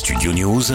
Studio News,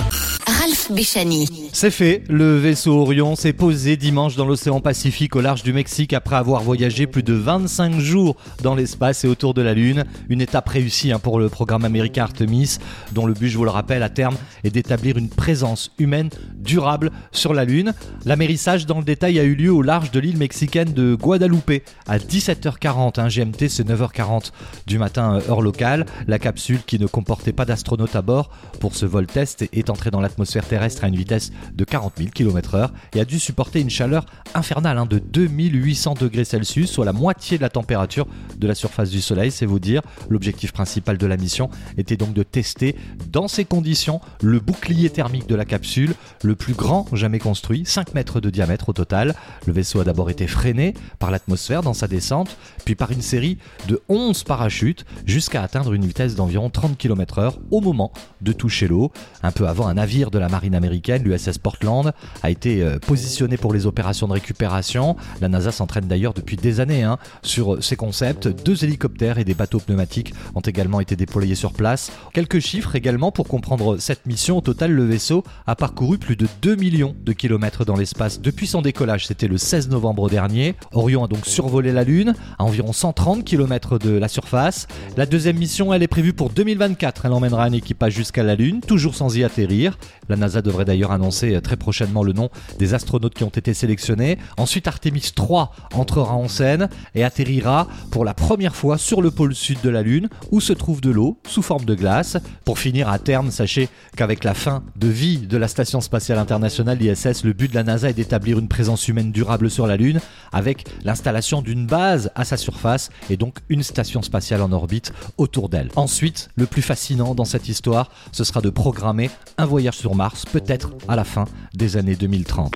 C'est fait, le vaisseau Orion s'est posé dimanche dans l'océan Pacifique au large du Mexique après avoir voyagé plus de 25 jours dans l'espace et autour de la Lune. Une étape réussie hein, pour le programme américain Artemis, dont le but, je vous le rappelle, à terme est d'établir une présence humaine durable sur la Lune. L'amérissage dans le détail a eu lieu au large de l'île mexicaine de Guadalupe à 17h40, hein, GMT c'est 9h40 du matin euh, heure locale. La capsule qui ne comportait pas d'astronautes à bord pour ce vol test est entrée dans l'atmosphère terrestre à une vitesse de 40 000 km/h et a dû supporter une chaleur infernale hein, de 2800 degrés Celsius, soit la moitié de la température de la surface du Soleil, c'est vous dire. L'objectif principal de la mission était donc de tester dans ces conditions le bouclier thermique de la capsule, le plus grand jamais construit, 5 mètres de diamètre au total. Le vaisseau a d'abord été freiné par l'atmosphère dans sa descente, puis par une série de 11 parachutes jusqu'à atteindre une vitesse d'environ 30 km/h au moment de toucher l'eau. Un peu avant, un navire de la marine américaine, l'USS Portland, a été euh, positionné pour les opérations de récupération. La NASA s'entraîne d'ailleurs depuis des années hein, sur ces concepts. Deux hélicoptères et des bateaux pneumatiques ont également été déployés sur place. Quelques chiffres également pour comprendre cette mission. Au total, le vaisseau a parcouru plus de 2 millions de kilomètres dans l'espace depuis son décollage. C'était le 16 novembre dernier. Orion a donc survolé la Lune à environ 130 km de la surface. La deuxième mission, elle est prévue pour 2024. Elle emmènera un équipage jusqu'à la Lune, toujours sans y atterrir. La NASA devrait d'ailleurs annoncer très prochainement le nom des astronautes qui ont été sélectionnés. Ensuite, Artemis 3 entrera en scène et atterrira pour la première fois sur le pôle sud de la Lune, où se trouve de l'eau sous forme de glace. Pour finir, à terme, sachez qu'avec la fin de vie de la Station spatiale internationale, l'ISS, le but de la NASA est d'établir une présence humaine durable sur la Lune, avec l'installation d'une base à sa surface et donc une station spatiale en orbite autour d'elle. Ensuite, le plus fascinant dans cette histoire, ce sera de programmer un voyage Mars, peut-être à la fin des années 2030.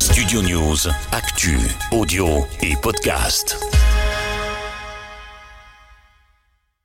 Studio News, actu, audio et podcast.